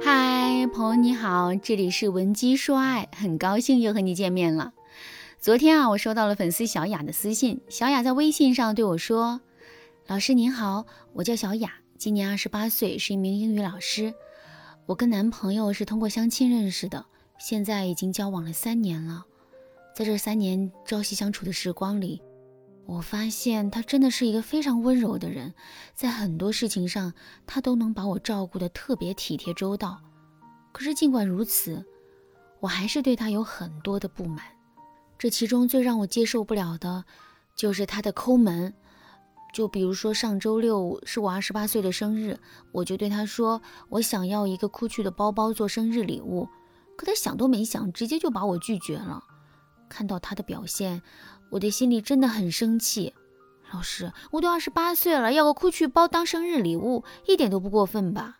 嗨，朋友你好，这里是文姬说爱，很高兴又和你见面了。昨天啊，我收到了粉丝小雅的私信，小雅在微信上对我说：“老师您好，我叫小雅，今年二十八岁，是一名英语老师。我跟男朋友是通过相亲认识的，现在已经交往了三年了。在这三年朝夕相处的时光里。”我发现他真的是一个非常温柔的人，在很多事情上，他都能把我照顾得特别体贴周到。可是尽管如此，我还是对他有很多的不满。这其中最让我接受不了的，就是他的抠门。就比如说上周六是我二十八岁的生日，我就对他说我想要一个酷趣的包包做生日礼物，可他想都没想，直接就把我拒绝了。看到他的表现。我的心里真的很生气，老师，我都二十八岁了，要个酷趣包当生日礼物，一点都不过分吧？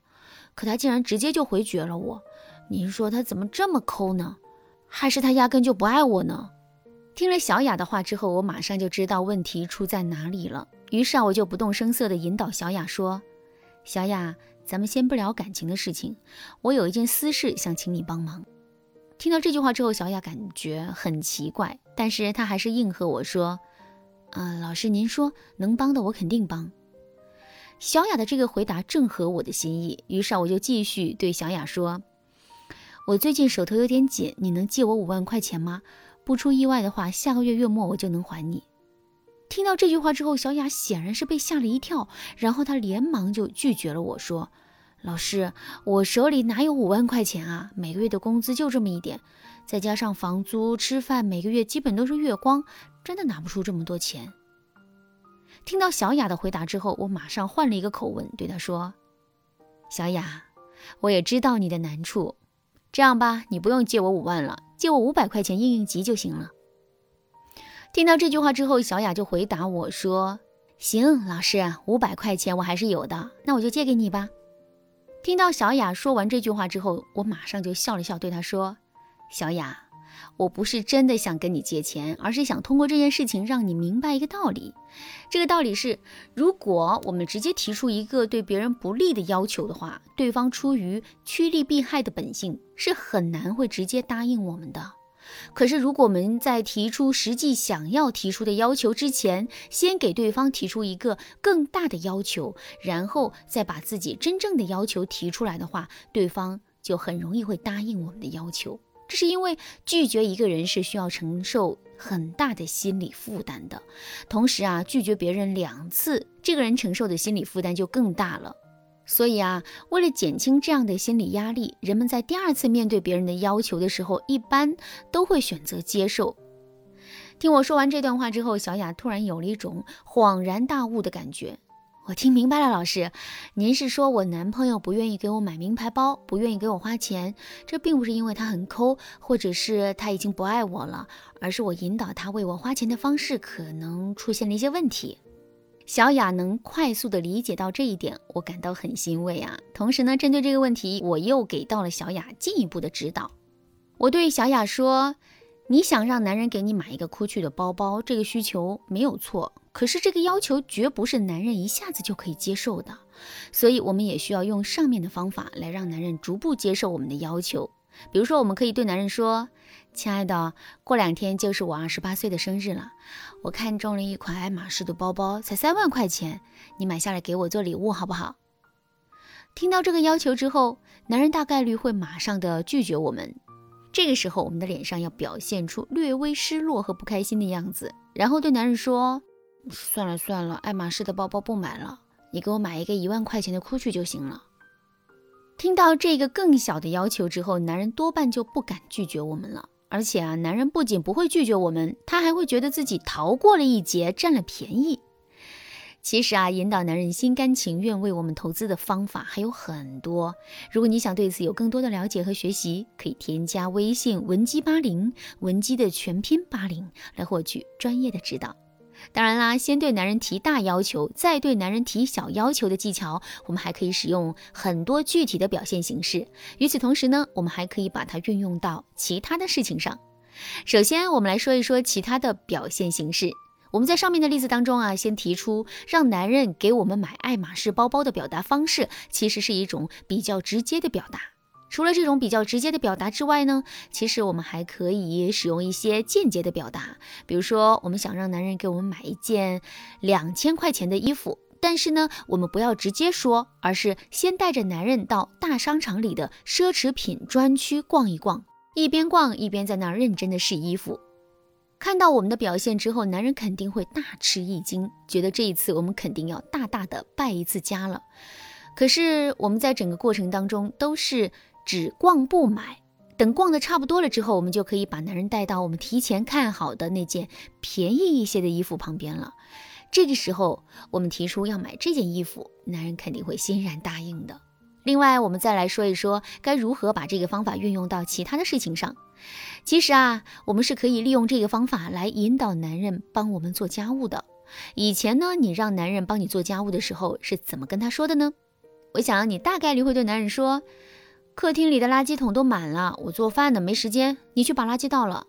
可他竟然直接就回绝了我，您说他怎么这么抠呢？还是他压根就不爱我呢？听了小雅的话之后，我马上就知道问题出在哪里了。于是啊，我就不动声色地引导小雅说：“小雅，咱们先不聊感情的事情，我有一件私事想请你帮忙。”听到这句话之后，小雅感觉很奇怪，但是她还是应和我说：“嗯，老师您说能帮的我肯定帮。”小雅的这个回答正合我的心意，于是我就继续对小雅说：“我最近手头有点紧，你能借我五万块钱吗？不出意外的话，下个月月末我就能还你。”听到这句话之后，小雅显然是被吓了一跳，然后她连忙就拒绝了我说。老师，我手里哪有五万块钱啊？每个月的工资就这么一点，再加上房租、吃饭，每个月基本都是月光，真的拿不出这么多钱。听到小雅的回答之后，我马上换了一个口吻对她说：“小雅，我也知道你的难处，这样吧，你不用借我五万了，借我五百块钱应应急就行了。”听到这句话之后，小雅就回答我说：“行，老师，五百块钱我还是有的，那我就借给你吧。”听到小雅说完这句话之后，我马上就笑了笑，对她说：“小雅，我不是真的想跟你借钱，而是想通过这件事情让你明白一个道理。这个道理是，如果我们直接提出一个对别人不利的要求的话，对方出于趋利避害的本性，是很难会直接答应我们的。”可是，如果我们在提出实际想要提出的要求之前，先给对方提出一个更大的要求，然后再把自己真正的要求提出来的话，对方就很容易会答应我们的要求。这是因为拒绝一个人是需要承受很大的心理负担的，同时啊，拒绝别人两次，这个人承受的心理负担就更大了。所以啊，为了减轻这样的心理压力，人们在第二次面对别人的要求的时候，一般都会选择接受。听我说完这段话之后，小雅突然有了一种恍然大悟的感觉。我听明白了，老师，您是说我男朋友不愿意给我买名牌包，不愿意给我花钱，这并不是因为他很抠，或者是他已经不爱我了，而是我引导他为我花钱的方式可能出现了一些问题。小雅能快速的理解到这一点，我感到很欣慰啊。同时呢，针对这个问题，我又给到了小雅进一步的指导。我对小雅说：“你想让男人给你买一个酷趣的包包，这个需求没有错。可是这个要求绝不是男人一下子就可以接受的，所以我们也需要用上面的方法来让男人逐步接受我们的要求。比如说，我们可以对男人说。”亲爱的，过两天就是我二十八岁的生日了，我看中了一款爱马仕的包包，才三万块钱，你买下来给我做礼物好不好？听到这个要求之后，男人大概率会马上的拒绝我们。这个时候，我们的脸上要表现出略微失落和不开心的样子，然后对男人说：“算了算了，爱马仕的包包不买了，你给我买一个一万块钱的 GUCCI 就行了。”听到这个更小的要求之后，男人多半就不敢拒绝我们了。而且啊，男人不仅不会拒绝我们，他还会觉得自己逃过了一劫，占了便宜。其实啊，引导男人心甘情愿为我们投资的方法还有很多。如果你想对此有更多的了解和学习，可以添加微信文姬八零，文姬的全拼八零，来获取专业的指导。当然啦，先对男人提大要求，再对男人提小要求的技巧，我们还可以使用很多具体的表现形式。与此同时呢，我们还可以把它运用到其他的事情上。首先，我们来说一说其他的表现形式。我们在上面的例子当中啊，先提出让男人给我们买爱马仕包包的表达方式，其实是一种比较直接的表达。除了这种比较直接的表达之外呢，其实我们还可以使用一些间接的表达。比如说，我们想让男人给我们买一件两千块钱的衣服，但是呢，我们不要直接说，而是先带着男人到大商场里的奢侈品专区逛一逛，一边逛一边在那儿认真的试衣服。看到我们的表现之后，男人肯定会大吃一惊，觉得这一次我们肯定要大大的败一次家了。可是我们在整个过程当中都是。只逛不买，等逛的差不多了之后，我们就可以把男人带到我们提前看好的那件便宜一些的衣服旁边了。这个时候，我们提出要买这件衣服，男人肯定会欣然答应的。另外，我们再来说一说该如何把这个方法运用到其他的事情上。其实啊，我们是可以利用这个方法来引导男人帮我们做家务的。以前呢，你让男人帮你做家务的时候是怎么跟他说的呢？我想你大概率会对男人说。客厅里的垃圾桶都满了，我做饭呢没时间，你去把垃圾倒了。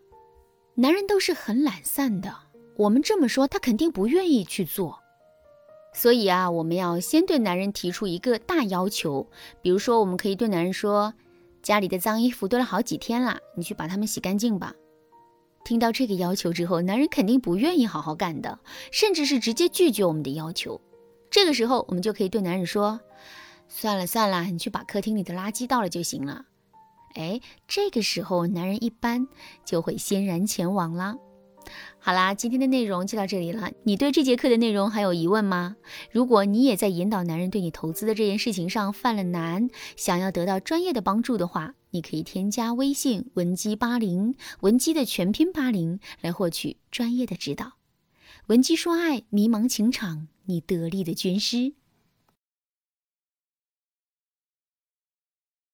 男人都是很懒散的，我们这么说，他肯定不愿意去做。所以啊，我们要先对男人提出一个大要求，比如说，我们可以对男人说：“家里的脏衣服堆了好几天了，你去把它们洗干净吧。”听到这个要求之后，男人肯定不愿意好好干的，甚至是直接拒绝我们的要求。这个时候，我们就可以对男人说。算了算了，你去把客厅里的垃圾倒了就行了。哎，这个时候男人一般就会欣然前往啦。好啦，今天的内容就到这里了。你对这节课的内容还有疑问吗？如果你也在引导男人对你投资的这件事情上犯了难，想要得到专业的帮助的话，你可以添加微信文姬八零，文姬的全拼八零，来获取专业的指导。文姬说爱，迷茫情场，你得力的军师。